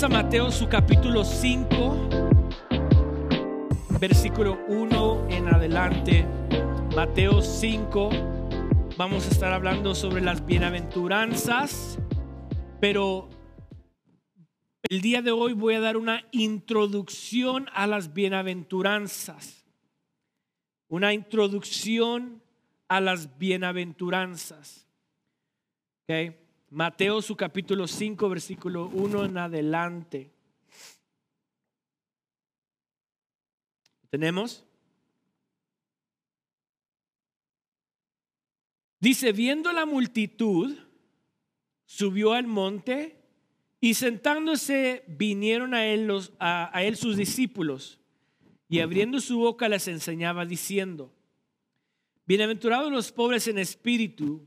A Mateo su capítulo 5, versículo 1 en adelante. Mateo 5, vamos a estar hablando sobre las bienaventuranzas, pero el día de hoy voy a dar una introducción a las bienaventuranzas. Una introducción a las bienaventuranzas. Okay. Mateo su capítulo 5, versículo 1 en adelante. ¿Tenemos? Dice, viendo la multitud, subió al monte y sentándose vinieron a él, a él sus discípulos y abriendo su boca les enseñaba diciendo, Bienaventurados los pobres en espíritu,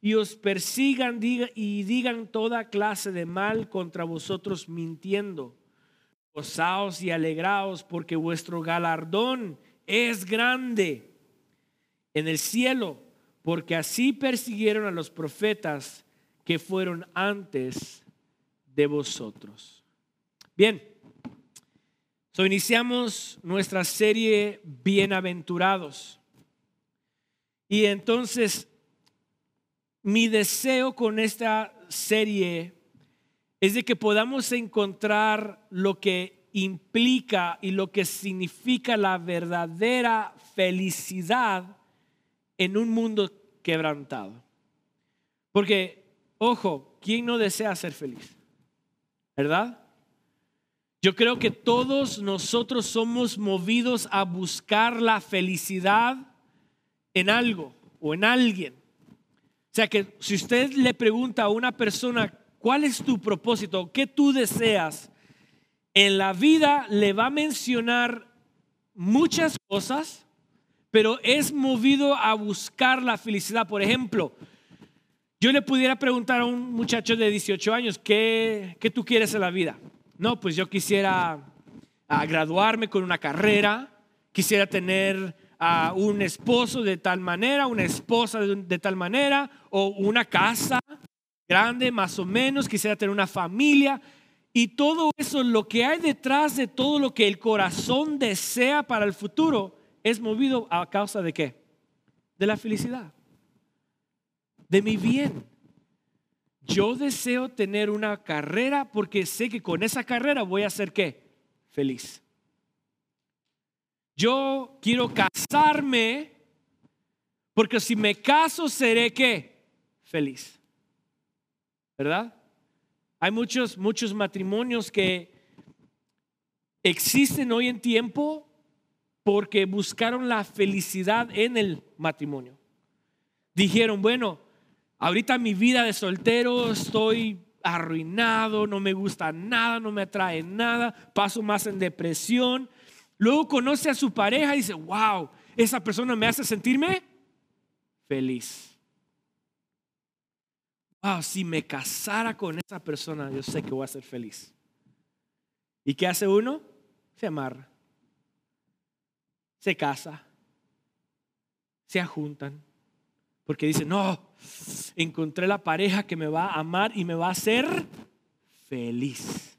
y os persigan y digan toda clase de mal contra vosotros mintiendo. Gozaos y alegraos porque vuestro galardón es grande en el cielo, porque así persiguieron a los profetas que fueron antes de vosotros. Bien, so iniciamos nuestra serie Bienaventurados. Y entonces mi deseo con esta serie es de que podamos encontrar lo que implica y lo que significa la verdadera felicidad en un mundo quebrantado. Porque, ojo, ¿quién no desea ser feliz? ¿Verdad? Yo creo que todos nosotros somos movidos a buscar la felicidad en algo o en alguien. Sea que si usted le pregunta a una persona, ¿cuál es tu propósito? ¿Qué tú deseas? En la vida le va a mencionar muchas cosas, pero es movido a buscar la felicidad. Por ejemplo, yo le pudiera preguntar a un muchacho de 18 años, ¿qué, qué tú quieres en la vida? No, pues yo quisiera ah, graduarme con una carrera, quisiera tener a un esposo de tal manera, una esposa de, tal manera, o una casa grande más o menos, quisiera tener una familia. Y todo eso, lo que hay detrás de todo lo que el corazón desea para el futuro, es movido a causa de qué? De la felicidad, de mi bien. Yo deseo tener una carrera porque sé que con esa carrera voy a ser qué? Feliz. Yo quiero casarme porque si me caso seré qué? Feliz. ¿Verdad? Hay muchos, muchos matrimonios que existen hoy en tiempo porque buscaron la felicidad en el matrimonio. Dijeron, bueno, ahorita mi vida de soltero estoy arruinado, no me gusta nada, no me atrae nada, paso más en depresión, Luego conoce a su pareja y dice, wow, esa persona me hace sentirme feliz. Wow, si me casara con esa persona, yo sé que voy a ser feliz. ¿Y qué hace uno? Se amarra. Se casa. Se ajuntan. Porque dice, no, encontré la pareja que me va a amar y me va a hacer feliz.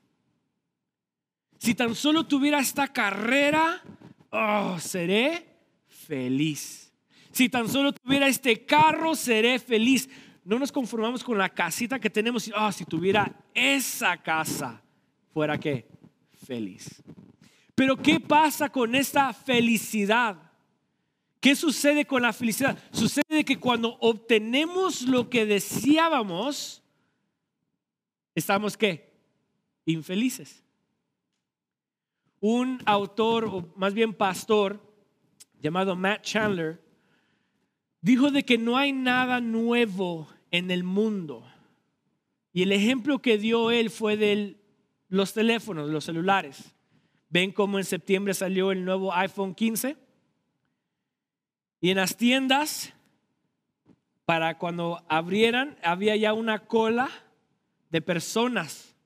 Si tan solo tuviera esta carrera, oh, seré feliz. Si tan solo tuviera este carro, seré feliz. No nos conformamos con la casita que tenemos. Oh, si tuviera esa casa, fuera qué? Feliz. Pero ¿qué pasa con esta felicidad? ¿Qué sucede con la felicidad? Sucede de que cuando obtenemos lo que deseábamos, estamos qué? Infelices. Un autor, o más bien pastor, llamado Matt Chandler, dijo de que no hay nada nuevo en el mundo. Y el ejemplo que dio él fue de los teléfonos, los celulares. ¿Ven cómo en septiembre salió el nuevo iPhone 15? Y en las tiendas, para cuando abrieran, había ya una cola de personas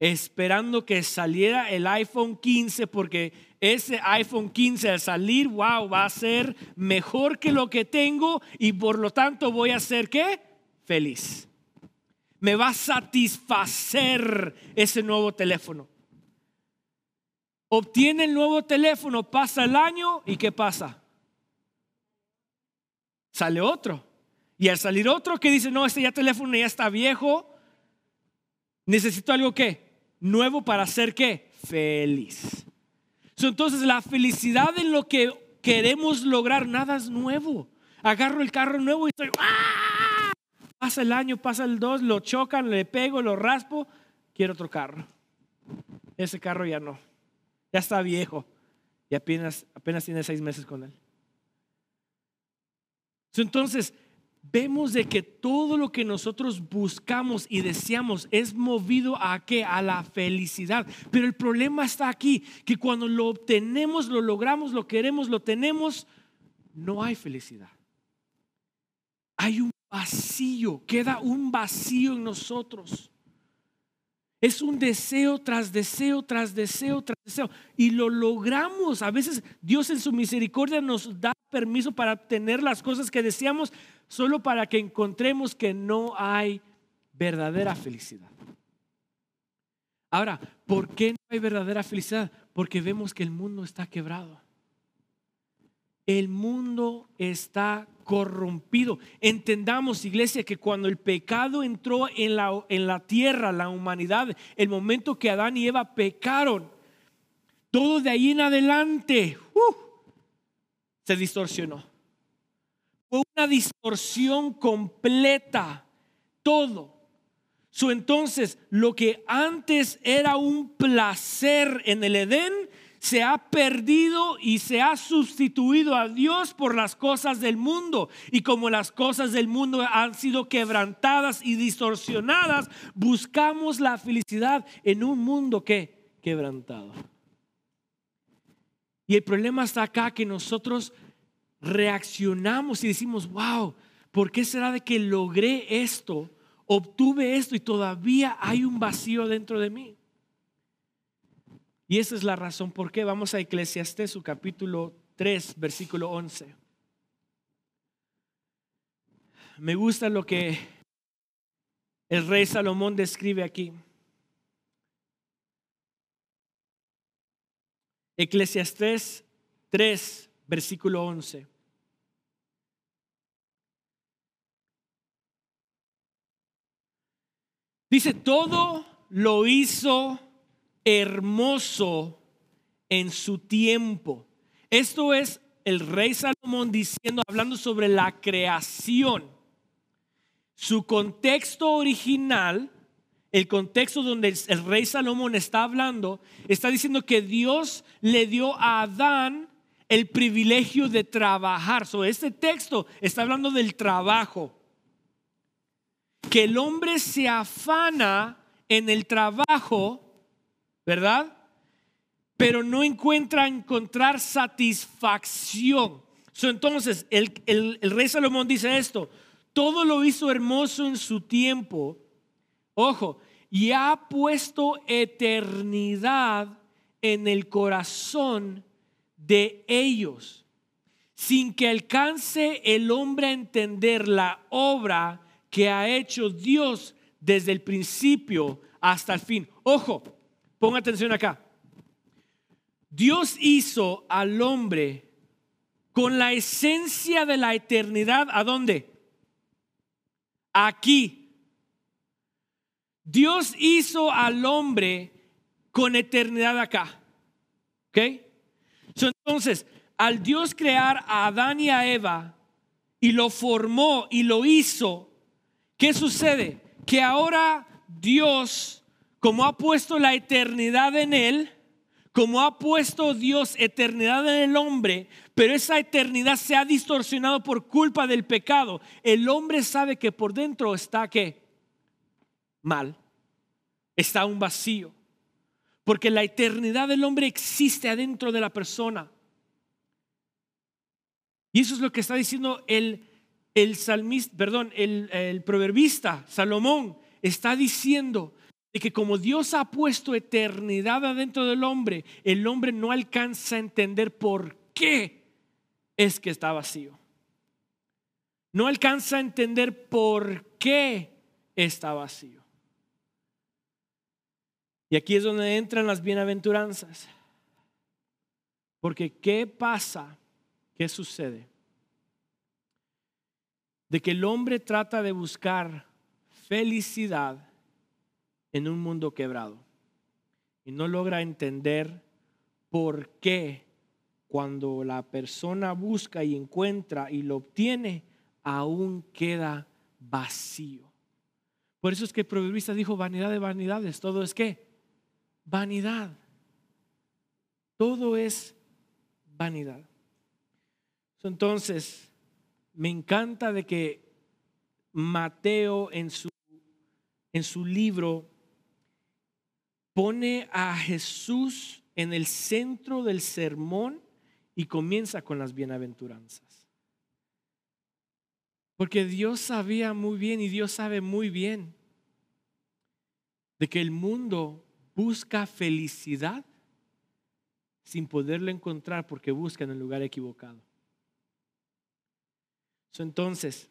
esperando que saliera el iPhone 15 porque ese iPhone 15 al salir, wow, va a ser mejor que lo que tengo y por lo tanto voy a ser qué? Feliz. Me va a satisfacer ese nuevo teléfono. Obtiene el nuevo teléfono, pasa el año y ¿qué pasa? Sale otro. Y al salir otro que dice, no, este ya teléfono ya está viejo, necesito algo que nuevo para ser qué? Feliz. entonces la felicidad en lo que queremos lograr, nada es nuevo. Agarro el carro nuevo y estoy, ¡ah! Pasa el año, pasa el dos, lo chocan, le pego, lo raspo, quiero otro carro. Ese carro ya no, ya está viejo y apenas, apenas tiene seis meses con él. Entonces, vemos de que todo lo que nosotros buscamos y deseamos es movido a qué? A la felicidad. Pero el problema está aquí, que cuando lo obtenemos, lo logramos, lo queremos, lo tenemos, no hay felicidad. Hay un vacío, queda un vacío en nosotros. Es un deseo tras deseo, tras deseo, tras deseo. Y lo logramos. A veces Dios en su misericordia nos da permiso para obtener las cosas que deseamos, solo para que encontremos que no hay verdadera felicidad. Ahora, ¿por qué no hay verdadera felicidad? Porque vemos que el mundo está quebrado. El mundo está corrompido. Entendamos, iglesia, que cuando el pecado entró en la, en la tierra, la humanidad, el momento que Adán y Eva pecaron, todo de ahí en adelante uh, se distorsionó. Fue una distorsión completa, todo. So, entonces, lo que antes era un placer en el Edén, se ha perdido y se ha sustituido a Dios por las cosas del mundo. Y como las cosas del mundo han sido quebrantadas y distorsionadas, buscamos la felicidad en un mundo que quebrantado. Y el problema está acá que nosotros reaccionamos y decimos, wow, ¿por qué será de que logré esto, obtuve esto y todavía hay un vacío dentro de mí? Y esa es la razón por qué vamos a Eclesiastés, su capítulo 3, versículo 11. Me gusta lo que el rey Salomón describe aquí. Eclesiastés 3, versículo 11. Dice, todo lo hizo hermoso en su tiempo. Esto es el rey Salomón diciendo, hablando sobre la creación. Su contexto original, el contexto donde el rey Salomón está hablando, está diciendo que Dios le dio a Adán el privilegio de trabajar. So, este texto está hablando del trabajo. Que el hombre se afana en el trabajo, ¿verdad? Pero no encuentra encontrar satisfacción. entonces, el, el rey Salomón dice esto, todo lo hizo hermoso en su tiempo. Ojo, y ha puesto eternidad en el corazón de ellos, sin que alcance el hombre a entender la obra que ha hecho Dios desde el principio hasta el fin. Ojo, ponga atención acá. Dios hizo al hombre con la esencia de la eternidad. ¿A dónde? Aquí. Dios hizo al hombre con eternidad acá. ¿Ok? entonces, al Dios crear a Adán y a Eva y lo formó y lo hizo, ¿qué sucede? Que ahora Dios, como ha puesto la eternidad en él, como ha puesto Dios eternidad en el hombre, pero esa eternidad se ha distorsionado por culpa del pecado, el hombre sabe que por dentro está que mal, está un vacío, porque la eternidad del hombre existe adentro de la persona. Y eso es lo que está diciendo el, el salmista, perdón, el, el proverbista Salomón, está diciendo, que como Dios ha puesto eternidad adentro del hombre, el hombre no alcanza a entender por qué es que está vacío. No alcanza a entender por qué está vacío. Y aquí es donde entran las bienaventuranzas. Porque ¿qué pasa? ¿Qué sucede? De que el hombre trata de buscar felicidad en un mundo quebrado y no logra entender por qué cuando la persona busca y encuentra y lo obtiene, aún queda vacío. Por eso es que el proverbista dijo, vanidad de vanidades, todo es qué? Vanidad. Todo es vanidad. Entonces, me encanta de que Mateo en su, en su libro pone a Jesús en el centro del sermón y comienza con las bienaventuranzas. Porque Dios sabía muy bien y Dios sabe muy bien de que el mundo busca felicidad sin poderlo encontrar porque busca en el lugar equivocado. Entonces,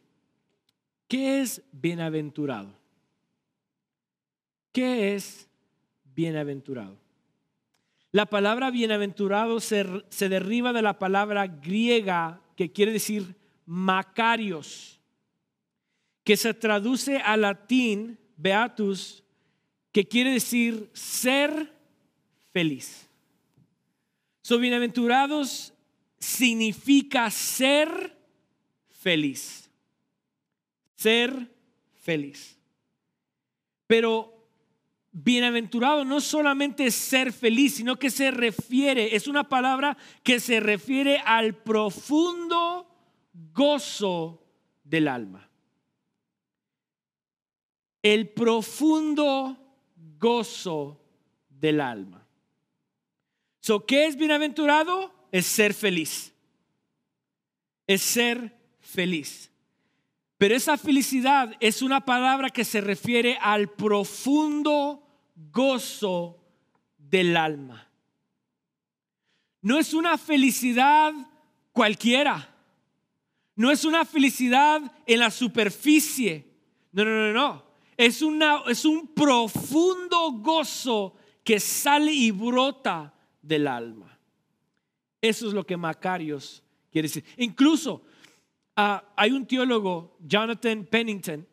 ¿qué es bienaventurado? ¿Qué es bienaventurado. La palabra bienaventurado se, se deriva de la palabra griega que quiere decir macarios, que se traduce al latín beatus, que quiere decir ser feliz. So, bienaventurados significa ser feliz. Ser feliz. Pero bienaventurado no solamente es ser feliz, sino que se refiere, es una palabra que se refiere al profundo gozo del alma. El profundo gozo del alma. So, ¿Qué es bienaventurado? Es ser feliz. Es ser feliz. Pero esa felicidad es una palabra que se refiere al profundo gozo del alma. No es una felicidad cualquiera. No es una felicidad en la superficie. No, no, no, no. Es, una, es un profundo gozo que sale y brota del alma. Eso es lo que Macarios quiere decir. Incluso ah, hay un teólogo, Jonathan Pennington,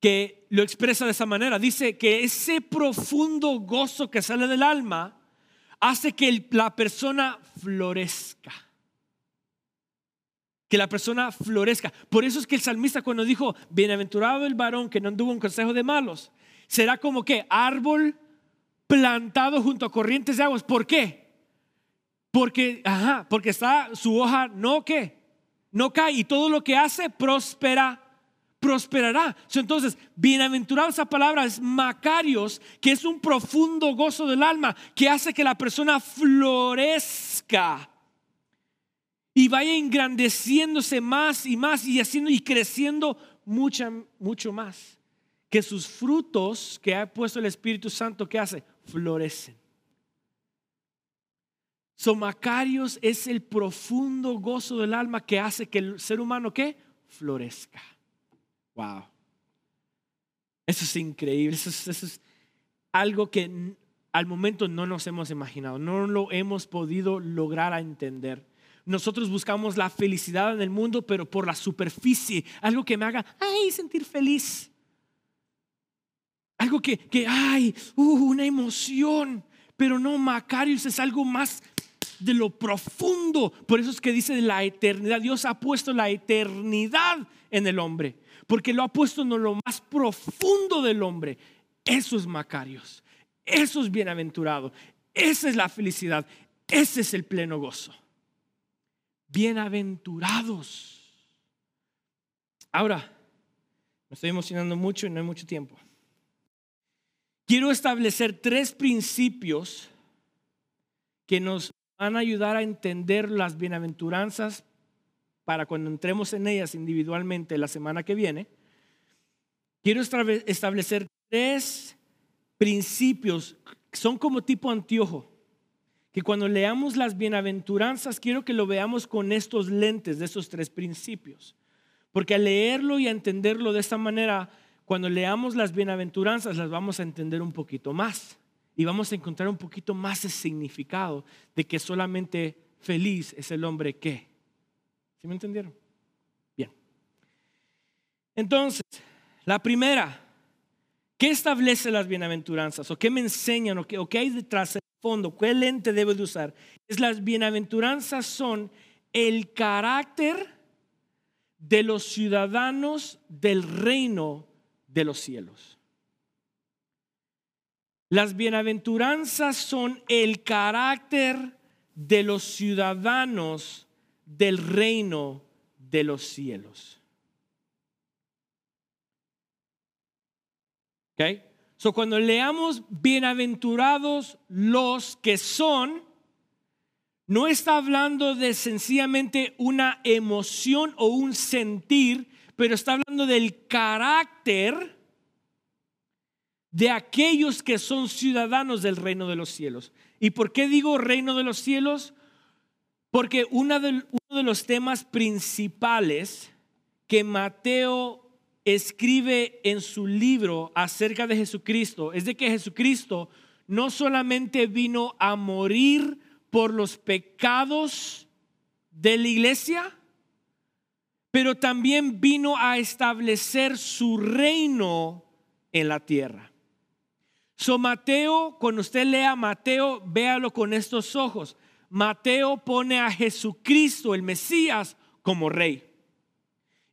que lo expresa de esa manera. Dice que ese profundo gozo que sale del alma hace que la persona florezca. Que la persona florezca. Por eso es que el salmista cuando dijo, bienaventurado el varón que no anduvo en consejo de malos, será como que árbol plantado junto a corrientes de aguas. ¿Por qué? Porque, ajá, porque está su hoja no que, no cae y todo lo que hace prospera prosperará. Entonces, bienaventurado esa palabra es macarios, que es un profundo gozo del alma, que hace que la persona florezca y vaya engrandeciéndose más y más y haciendo y creciendo mucho, mucho más. Que sus frutos que ha puesto el Espíritu Santo, que hace? Florecen. So, Macarios es el profundo gozo del alma que hace que el ser humano que florezca. Wow. Eso es increíble. Eso es, algo que al momento no nos hemos imaginado, no lo hemos podido lograr a entender. Nosotros buscamos la felicidad en el mundo, pero por la superficie, algo que me haga, ay, sentir feliz. Algo que, que ay, uh, una emoción. Pero no, Macarius es algo más de lo profundo. Por eso es que dice la eternidad. Dios ha puesto la eternidad en el hombre, porque lo ha puesto en lo más profundo del hombre. Eso es Macarios. Eso es bienaventurado. Esa es la felicidad. Ese es el pleno gozo. Bienaventurados. Ahora, me estoy emocionando mucho y no hay mucho tiempo. Quiero establecer tres principios que nos van a ayudar a entender las bienaventuranzas para cuando entremos en ellas individualmente la semana que viene. Quiero establecer tres principios, son como tipo anteojo, que cuando leamos las bienaventuranzas quiero que lo veamos con estos lentes de esos tres principios. Porque al leerlo y a entenderlo de esta manera, cuando leamos las bienaventuranzas las vamos a entender un poquito más y vamos a encontrar un poquito más de significado de que solamente feliz es el hombre que. ¿Sí me entendieron? Bien. Entonces, la primera, ¿qué establece las bienaventuranzas? ¿O qué me enseñan? ¿O qué, o qué hay detrás del fondo? ¿Qué lente debo de usar? Es las bienaventuranzas son el carácter de los ciudadanos del reino de los cielos. Las bienaventuranzas son el carácter de los ciudadanos del reino de los cielos. ¿Ok? So cuando leamos bienaventurados los que son, no está hablando de sencillamente una emoción o un sentir, pero está hablando del carácter de aquellos que son ciudadanos del reino de los cielos. ¿Y por qué digo reino de los cielos? Porque uno de, de los temas principales que Mateo escribe en su libro acerca de Jesucristo es de que Jesucristo no solamente vino a morir por los pecados de la iglesia, pero también vino a establecer su reino en la tierra. So Mateo, cuando usted lea Mateo, véalo con estos ojos. Mateo pone a Jesucristo, el Mesías, como rey.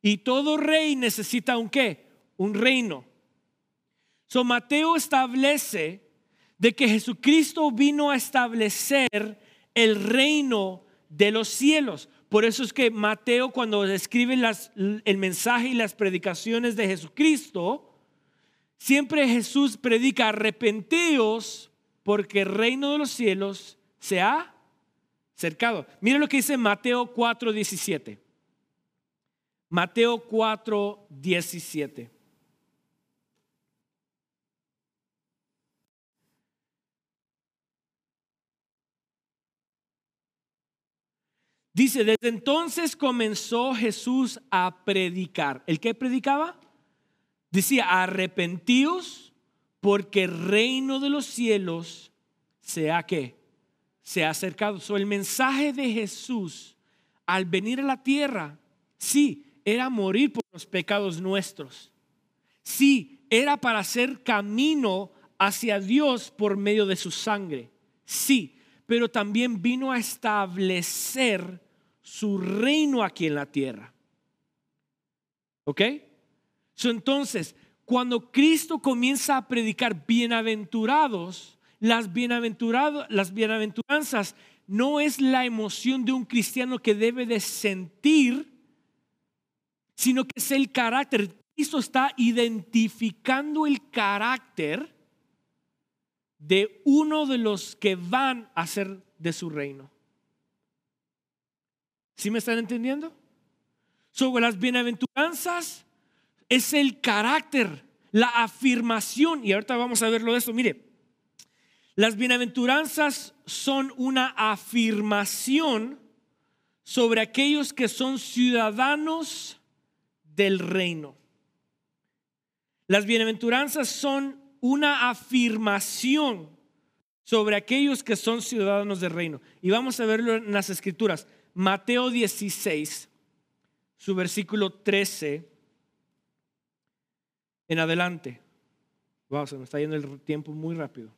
Y todo rey necesita un qué? Un reino. So Mateo establece de que Jesucristo vino a establecer el reino de los cielos. Por eso es que Mateo cuando escribe el mensaje y las predicaciones de Jesucristo, siempre Jesús predica arrepentíos porque el reino de los cielos se ha cercado. Mira lo que dice Mateo 4:17. Mateo 4:17. Dice, desde entonces comenzó Jesús a predicar. ¿El qué predicaba? Decía, arrepentíos porque el reino de los cielos se ha que se ha acercado. So, el mensaje de Jesús al venir a la tierra, sí, era morir por los pecados nuestros. Sí, era para hacer camino hacia Dios por medio de su sangre. Sí, pero también vino a establecer su reino aquí en la tierra. ¿Ok? Entonces, cuando Cristo comienza a predicar bienaventurados, las, bienaventurados, las bienaventuranzas no es la emoción de un cristiano que debe de sentir, sino que es el carácter. Cristo está identificando el carácter de uno de los que van a ser de su reino. ¿Sí me están entendiendo? Sobre las bienaventuranzas es el carácter, la afirmación, y ahorita vamos a verlo de eso. Mire, las bienaventuranzas son una afirmación sobre aquellos que son ciudadanos del reino. Las bienaventuranzas son una afirmación sobre aquellos que son ciudadanos del reino. Y vamos a verlo en las escrituras. Mateo 16, su versículo 13 en adelante. Wow, se me está yendo el tiempo muy rápido.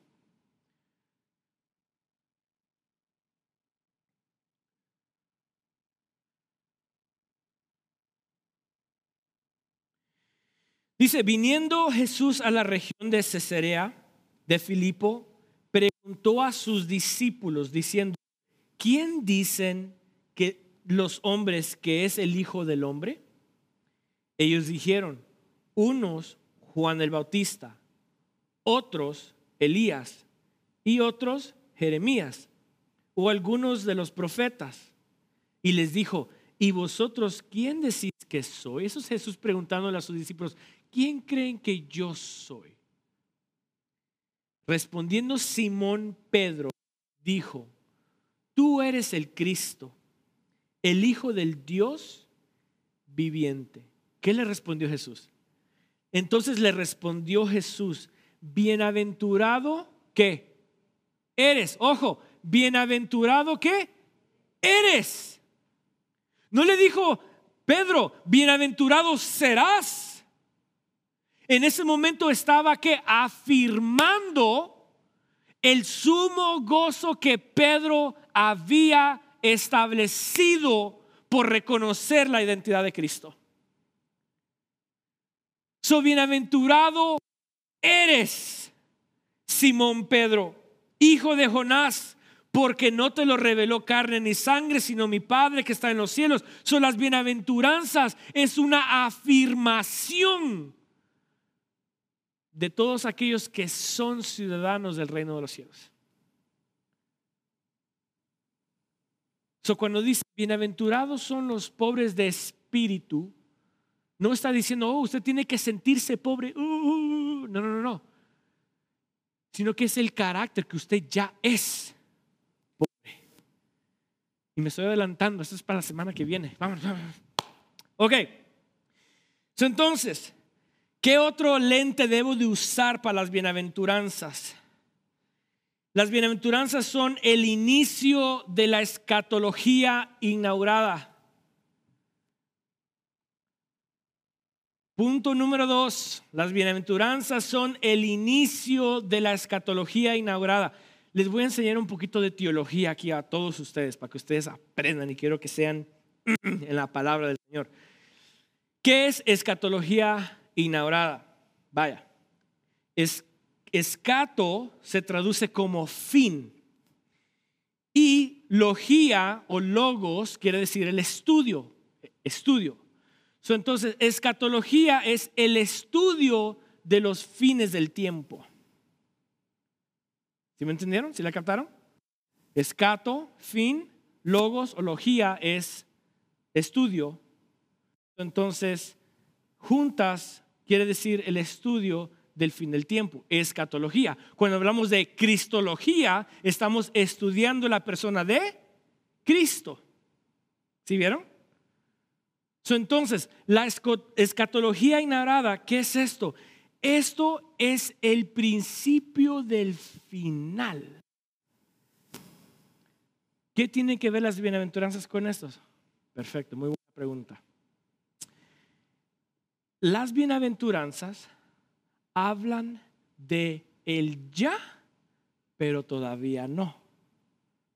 Dice, viniendo Jesús a la región de Cesarea de Filipo, preguntó a sus discípulos diciendo, ¿quién dicen que los hombres que es el Hijo del Hombre? Ellos dijeron, unos Juan el Bautista, otros Elías y otros Jeremías o algunos de los profetas. Y les dijo, ¿y vosotros quién decís que soy? Eso es Jesús preguntándole a sus discípulos, ¿quién creen que yo soy? Respondiendo Simón Pedro, dijo, tú eres el Cristo, el Hijo del Dios viviente. ¿Qué le respondió Jesús? Entonces le respondió Jesús, bienaventurado que eres, ojo, bienaventurado que eres. No le dijo, Pedro, bienaventurado serás. En ese momento estaba que afirmando el sumo gozo que Pedro había establecido por reconocer la identidad de Cristo. So bienaventurado eres, Simón Pedro, hijo de Jonás, porque no te lo reveló carne ni sangre, sino mi Padre que está en los cielos. Son las bienaventuranzas, es una afirmación de todos aquellos que son ciudadanos del reino de los cielos. So, cuando dice bienaventurados son los pobres de espíritu, no está diciendo, oh, usted tiene que sentirse pobre. Uh, uh, uh". no, no, no, no. Sino que es el carácter que usted ya es pobre. Y me estoy adelantando, esto es para la semana que viene. Vamos, vamos. Ok. Entonces, ¿qué otro lente debo de usar para las bienaventuranzas? Las bienaventuranzas son el inicio de la escatología inaugurada. Punto número dos, las bienaventuranzas son el inicio de la escatología inaugurada. Les voy a enseñar un poquito de teología aquí a todos ustedes para que ustedes aprendan y quiero que sean en la palabra del Señor. ¿Qué es escatología inaugurada? Vaya, es, escato se traduce como fin y logía o logos quiere decir el estudio, estudio entonces, escatología es el estudio de los fines del tiempo. ¿Sí me entendieron? ¿Sí la captaron? Escato, fin, logos o logía es estudio. Entonces, juntas quiere decir el estudio del fin del tiempo, escatología. Cuando hablamos de cristología, estamos estudiando la persona de Cristo. ¿Sí vieron? Entonces, la escatología inaugurada, ¿qué es esto? Esto es el principio del final. ¿Qué tienen que ver las bienaventuranzas con estos? Perfecto, muy buena pregunta. Las bienaventuranzas hablan de el ya, pero todavía no.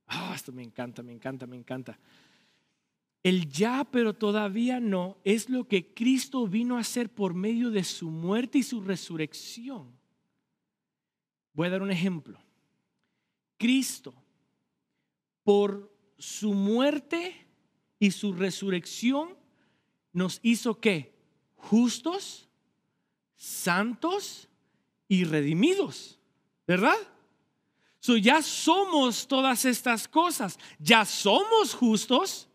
Ah, esto me encanta, me encanta, me encanta. El ya, pero todavía no, es lo que Cristo vino a hacer por medio de su muerte y su resurrección. Voy a dar un ejemplo. Cristo, por su muerte y su resurrección, nos hizo qué? Justos, santos y redimidos, ¿verdad? So ya somos todas estas cosas, ya somos justos,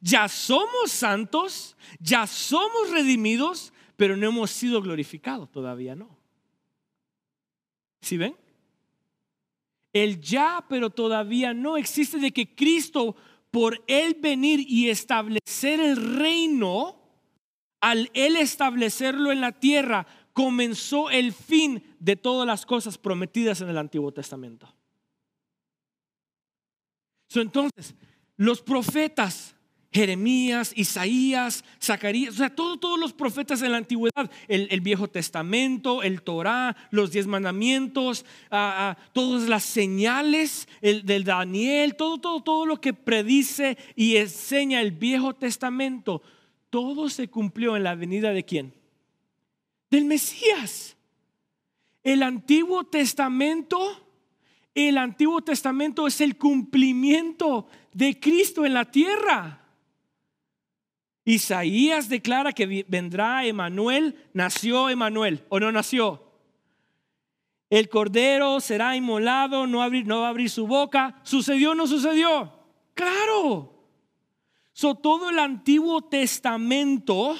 ya somos santos, ya somos redimidos, pero no hemos sido glorificados, todavía no. ¿Sí ven? El ya, pero todavía no existe de que Cristo, por él venir y establecer el reino, al él establecerlo en la tierra, comenzó el fin de todas las cosas prometidas en el Antiguo Testamento. entonces, los profetas Jeremías, Isaías, Zacarías, o sea, todos los profetas de la antigüedad, el, Viejo Testamento, el Torá, los diez mandamientos, ah, ah, todas las señales el, del Daniel, todo, todo, todo lo que predice y enseña el Viejo Testamento, todo se cumplió en la venida de quién? del Mesías. El Antiguo Testamento, el Antiguo Testamento es el cumplimiento de Cristo en la tierra. Isaías declara que vendrá Emanuel, nació Emanuel o no nació. El cordero será inmolado, no, no va a abrir su boca. ¿Sucedió o no sucedió? Claro. So, todo el Antiguo Testamento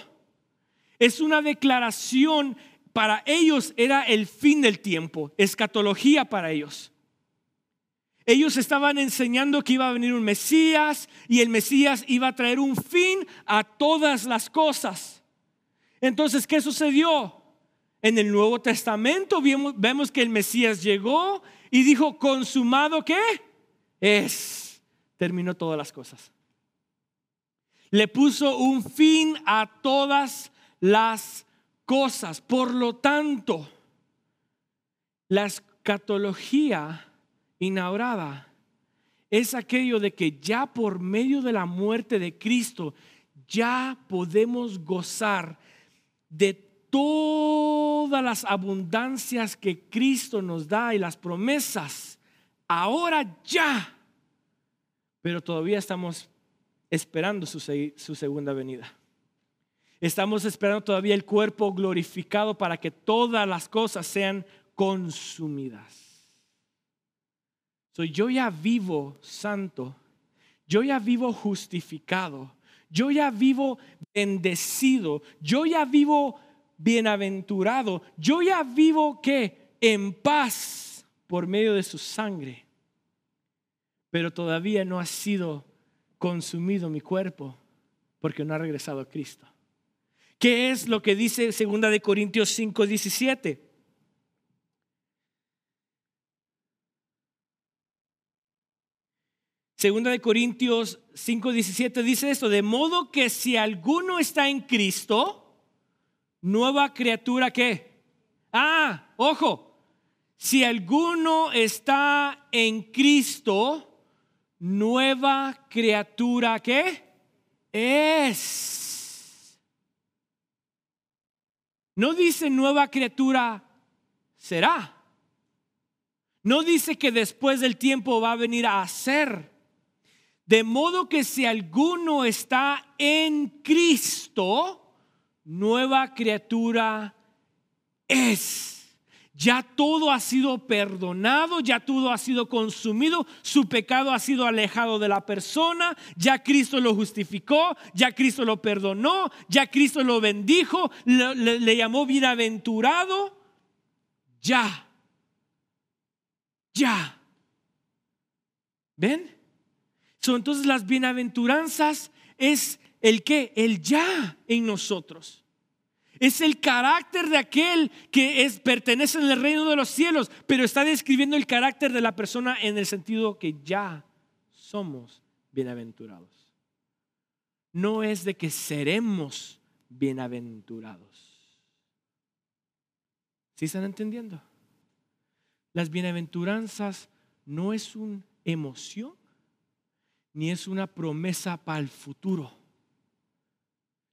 es una declaración para ellos, era el fin del tiempo, escatología para ellos. Ellos estaban enseñando que iba a venir un Mesías y el Mesías iba a traer un fin a todas las cosas. Entonces, ¿qué sucedió? En el Nuevo Testamento vemos, que el Mesías llegó y dijo, consumado qué es. Terminó todas las cosas. Le puso un fin a todas las cosas. Por lo tanto, la escatología inaugurada es aquello de que ya por medio de la muerte de Cristo ya podemos gozar de todas las abundancias que Cristo nos da y las promesas. Ahora ya. Pero todavía estamos esperando su, su segunda venida. Estamos esperando todavía el cuerpo glorificado para que todas las cosas sean consumidas yo ya vivo santo, yo ya vivo justificado, yo ya vivo bendecido, yo ya vivo bienaventurado, yo ya vivo que en paz por medio de su sangre. Pero todavía no ha sido consumido mi cuerpo porque no ha regresado a Cristo. ¿Qué es lo que dice 2 de Corintios 5, 17? Segunda de Corintios 5:17 dice esto, de modo que si alguno está en Cristo, nueva criatura que. Ah, ojo, si alguno está en Cristo, nueva criatura que es. No dice nueva criatura será. No dice que después del tiempo va a venir a ser. De modo que si alguno está en Cristo, nueva criatura es. Ya todo ha sido perdonado, ya todo ha sido consumido, su pecado ha sido alejado de la persona, ya Cristo lo justificó, ya Cristo lo perdonó, ya Cristo lo bendijo, le, llamó bienaventurado. Ya, ya. ¿Ven? Entonces las bienaventuranzas es el que, el ya en nosotros. Es el carácter de aquel que es, pertenece en el reino de los cielos, pero está describiendo el carácter de la persona en el sentido que ya somos bienaventurados. No es de que seremos bienaventurados. ¿Sí están entendiendo? Las bienaventuranzas no es una emoción, ni es una promesa para el futuro,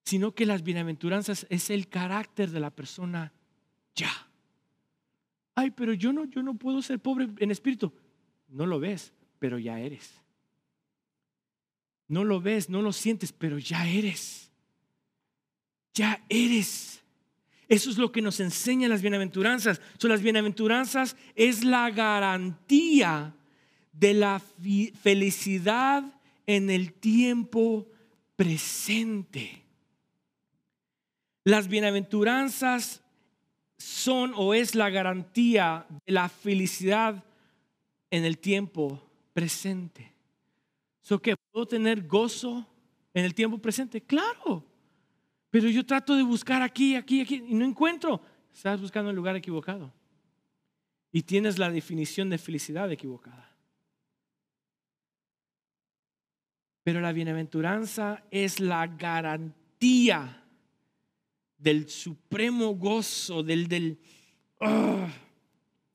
sino que las bienaventuranzas es el carácter de la persona ya. Ay, pero yo no, yo no puedo ser pobre en espíritu. No lo ves, pero ya eres. No lo ves, no lo sientes, pero ya eres. Ya eres. Eso es lo que nos enseñan las bienaventuranzas. Son las bienaventuranzas es la garantía de la felicidad en el tiempo presente. Las bienaventuranzas son o es la garantía de la felicidad en el tiempo presente. ¿So que puedo tener gozo en el tiempo presente? Claro. Pero yo trato de buscar aquí, aquí, aquí y no encuentro. Estás buscando el lugar equivocado. Y tienes la definición de felicidad equivocada. Pero la bienaventuranza es la garantía del supremo gozo, del, del ah,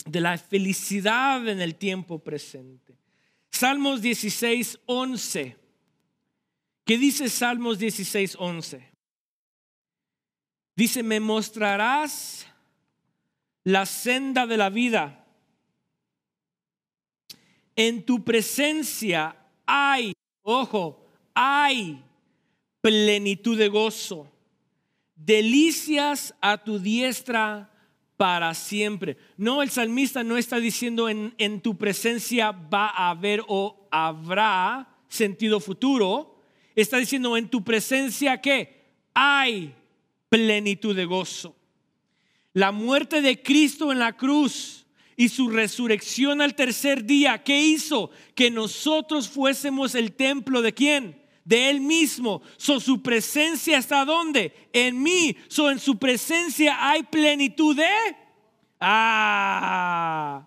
de la felicidad en el tiempo presente. Salmos 16, 11. ¿Qué dice Salmos 16, 11? Dice, me mostrarás la senda de la vida. En tu presencia hay, ojo, hay plenitud de gozo, delicias a tu diestra para siempre. No, el salmista no está diciendo en, en tu presencia va a haber o habrá sentido futuro. Está diciendo en tu presencia que hay plenitud de gozo. La muerte de Cristo en la cruz y su resurrección al tercer día, ¿qué hizo? Que nosotros fuésemos el templo de quién? De Él mismo. So, su presencia está donde? En mí. So, en su presencia hay plenitud de... Ah,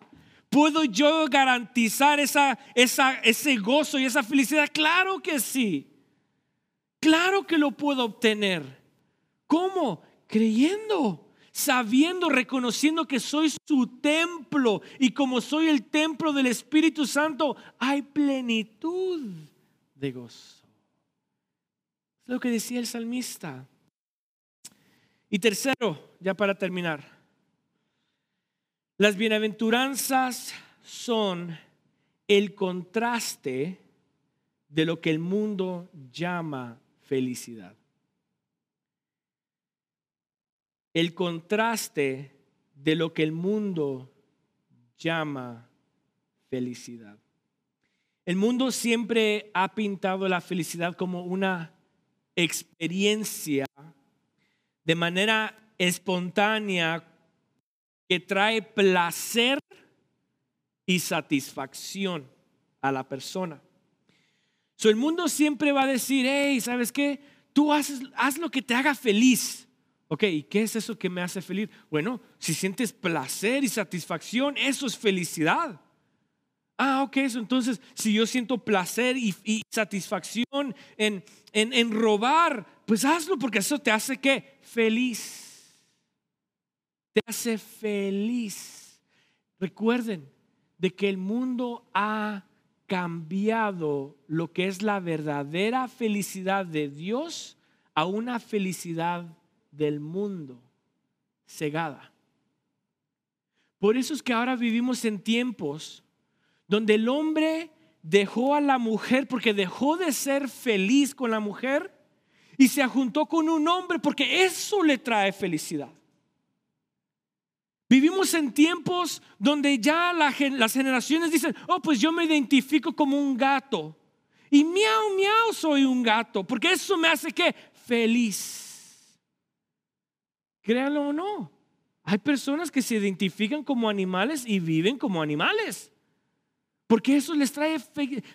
¿puedo yo garantizar esa, esa, ese gozo y esa felicidad? Claro que sí. Claro que lo puedo obtener. ¿Cómo? Creyendo, sabiendo, reconociendo que soy su templo y como soy el templo del Espíritu Santo, hay plenitud de gozo. Es lo que decía el salmista. Y tercero, ya para terminar, las bienaventuranzas son el contraste de lo que el mundo llama felicidad. El contraste de lo que el mundo llama felicidad. El mundo siempre ha pintado la felicidad como una experiencia de manera espontánea que trae placer y satisfacción a la persona. So, el mundo siempre va a decir, hey, ¿sabes qué? Tú haces, haz lo que te haga feliz. Ok, ¿y qué es eso que me hace feliz? Bueno, si sientes placer y satisfacción, eso es felicidad. Ah, ok, eso entonces, si yo siento placer y, satisfacción en, en, en, robar, pues hazlo porque eso te hace que feliz. Te hace feliz. Recuerden de que el mundo ha cambiado lo que es la verdadera felicidad de Dios a una felicidad del mundo cegada. Por eso es que ahora vivimos en tiempos donde el hombre dejó a la mujer porque dejó de ser feliz con la mujer y se juntó con un hombre porque eso le trae felicidad. Vivimos en tiempos donde ya las generaciones dicen, oh, pues yo me identifico como un gato. Y miau, miau, soy un gato, porque eso me hace que feliz. Créanlo o no. Hay personas que se identifican como animales y viven como animales. Porque eso les trae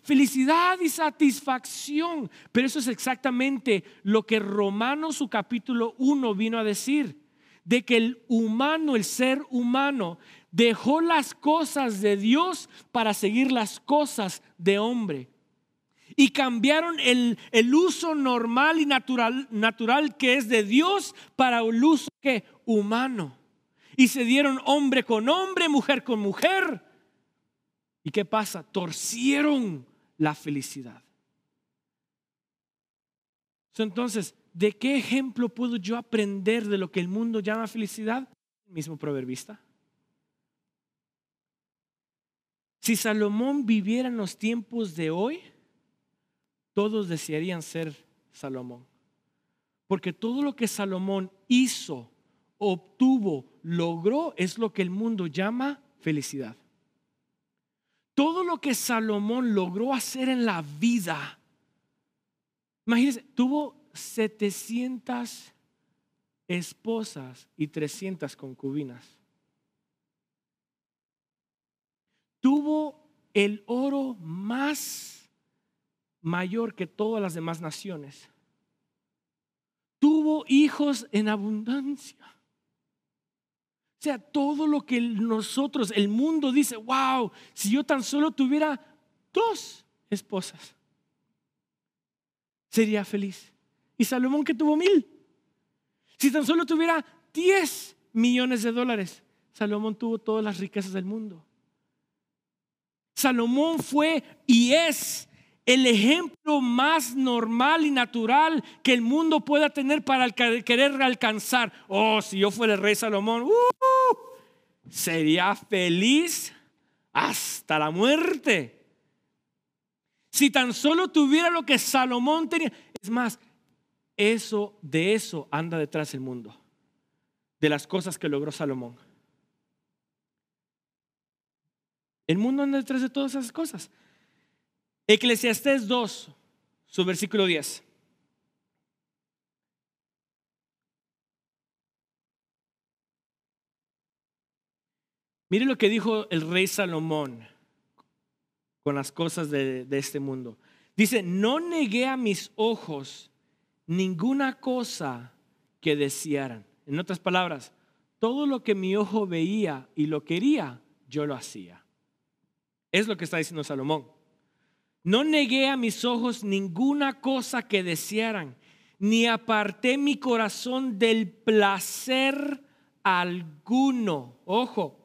felicidad y satisfacción. Pero eso es exactamente lo que Romanos su capítulo 1 vino a decir. De que el humano, el ser humano, dejó las cosas de Dios para seguir las cosas de hombre y cambiaron el, uso normal y natural, natural que es de Dios para el uso que humano. Y se dieron hombre con hombre, mujer con mujer. ¿Y qué pasa? Torcieron la felicidad. Entonces, ¿de qué ejemplo puedo yo aprender de lo que el mundo llama felicidad? El mismo proverbista. Si Salomón viviera en los tiempos de hoy, todos desearían ser Salomón. Porque todo lo que Salomón hizo, obtuvo, logró, es lo que el mundo llama felicidad. Todo lo que Salomón logró hacer en la vida, imagínense, tuvo 700 esposas y 300 concubinas. Tuvo el oro más mayor que todas las demás naciones. Tuvo hijos en abundancia. O sea, todo lo que nosotros, el mundo dice, wow, si yo tan solo tuviera dos esposas, sería feliz. Y Salomón que tuvo mil. Si tan solo tuviera diez millones de dólares, Salomón tuvo todas las riquezas del mundo. Salomón fue y es el ejemplo más normal y natural que el mundo pueda tener para querer alcanzar. Oh, si yo fuera el rey Salomón, uh, sería feliz hasta la muerte. Si tan solo tuviera lo que Salomón tenía. Es más, eso de eso anda detrás el mundo. De las cosas que logró Salomón. El mundo anda detrás de todas esas cosas. Eclesiastés 2, su versículo 10. Mire lo que dijo el rey Salomón con las cosas de, de, este mundo. Dice, no negué a mis ojos ninguna cosa que desearan. En otras palabras, todo lo que mi ojo veía y lo quería, yo lo hacía. Es lo que está diciendo Salomón. No negué a mis ojos ninguna cosa que desearan, ni aparté mi corazón del placer alguno. Ojo,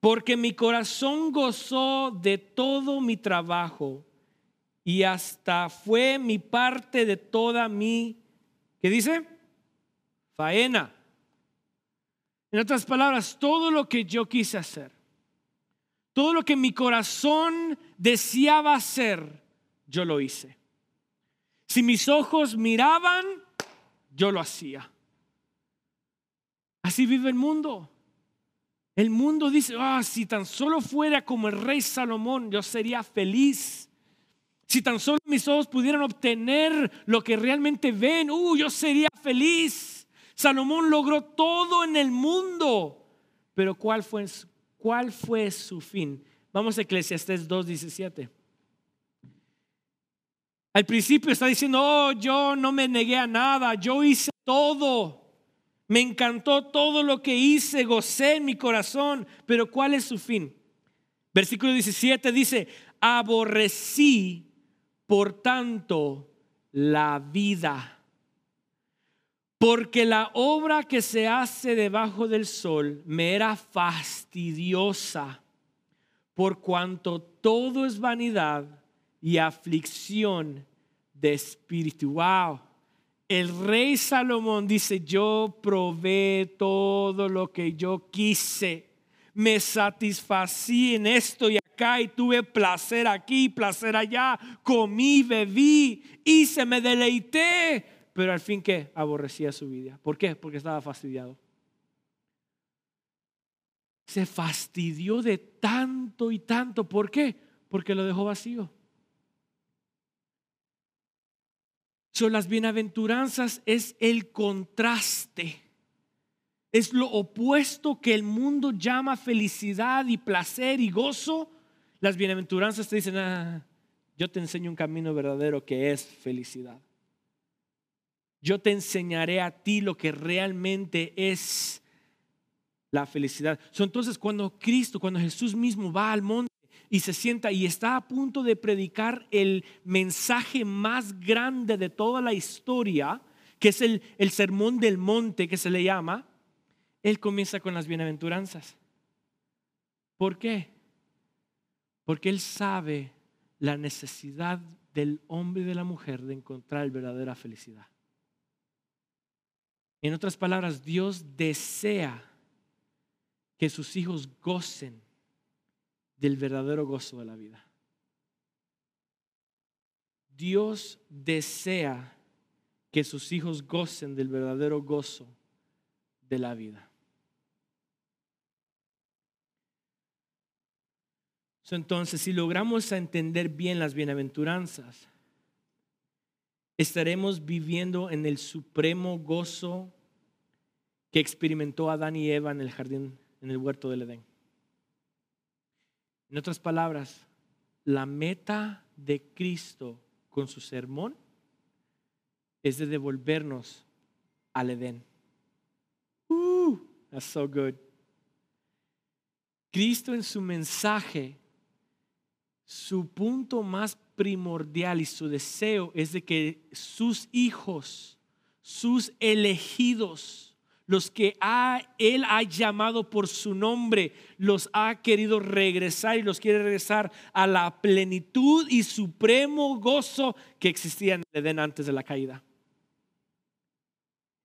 porque mi corazón gozó de todo mi trabajo y hasta fue mi parte de toda mi, ¿qué dice? Faena. En otras palabras, todo lo que yo quise hacer, todo lo que mi corazón deseaba hacer, yo lo hice. Si mis ojos miraban, yo lo hacía. Así vive el mundo. El mundo dice, ah, si tan solo fuera como el rey Salomón, yo sería feliz. Si tan solo mis ojos pudieran obtener lo que realmente ven, uh, yo sería feliz. Salomón logró todo en el mundo. Pero ¿cuál fue, cuál fue su fin? Vamos a Eclesiastés 2.17. Al principio está diciendo, oh, yo no me negué a nada, yo hice todo. Me encantó todo lo que hice, gocé en mi corazón, pero ¿cuál es su fin? Versículo 17 dice, aborrecí por tanto la vida, porque la obra que se hace debajo del sol me era fastidiosa, por cuanto todo es vanidad y aflicción de espíritu. Wow. El rey Salomón dice, yo probé todo lo que yo quise, me satisfací en esto y acá y tuve placer aquí, placer allá, comí, bebí, hice, me deleité, pero al fin que aborrecía su vida. ¿Por qué? Porque estaba fastidiado. Se fastidió de tanto y tanto. ¿Por qué? Porque lo dejó vacío. Son las bienaventuranzas es el contraste. Es lo opuesto que el mundo llama felicidad y placer y gozo. Las bienaventuranzas te dicen, ah, yo te enseño un camino verdadero que es felicidad. Yo te enseñaré a ti lo que realmente es la felicidad. entonces cuando Cristo, cuando Jesús mismo va al monte, y se sienta y está a punto de predicar el mensaje más grande de toda la historia, que es el, el sermón del monte que se le llama, él comienza con las bienaventuranzas. ¿Por qué? Porque él sabe la necesidad del hombre y de la mujer de encontrar verdadera felicidad. En otras palabras, Dios desea que sus hijos gocen del verdadero gozo de la vida. Dios desea que sus hijos gocen del verdadero gozo de la vida. Entonces, si logramos entender bien las bienaventuranzas, estaremos viviendo en el supremo gozo que experimentó Adán y Eva en el jardín, en el huerto del Edén. En otras palabras, la meta de Cristo con su sermón es de devolvernos al Edén. Uh, that's so good. Cristo en su mensaje, su punto más primordial y su deseo es de que sus hijos, sus elegidos, los que Él ha llamado por su nombre, los ha querido regresar y los quiere regresar a la plenitud y supremo gozo que existía en el Edén antes de la caída.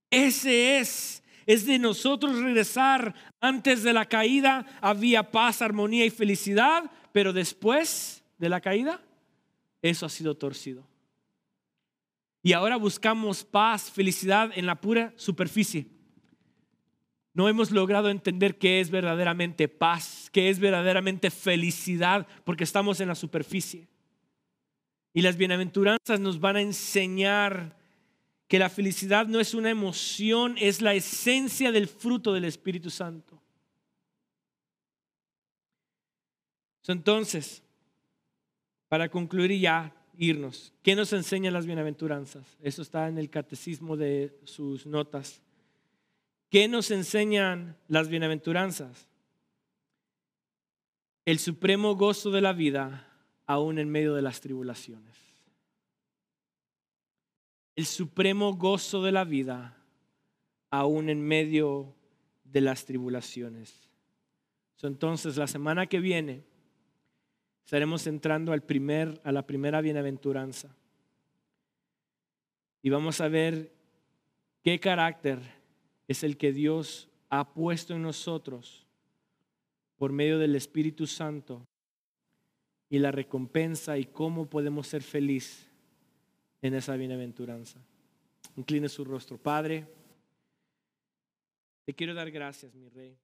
Ese es, es de nosotros regresar antes de la caída, había paz, armonía y felicidad, pero después de la caída, eso ha sido torcido. Y ahora buscamos paz, felicidad en la pura superficie no hemos logrado entender qué es verdaderamente paz, qué es verdaderamente felicidad, porque estamos en la superficie. Y las bienaventuranzas nos van a enseñar que la felicidad no es una emoción, es la esencia del fruto del Espíritu Santo. Entonces, para concluir y ya irnos, ¿qué nos enseñan las bienaventuranzas? Eso está en el catecismo de sus notas. ¿Qué nos enseñan las bienaventuranzas? El supremo gozo de la vida aún en medio de las tribulaciones. El supremo gozo de la vida aún en medio de las tribulaciones. Entonces, la semana que viene estaremos entrando al primer, a la primera bienaventuranza. Y vamos a ver qué carácter es el que Dios ha puesto en nosotros por medio del Espíritu Santo y la recompensa y cómo podemos ser felices en esa bienaventuranza. Incline su rostro. Padre, te quiero dar gracias, mi Rey.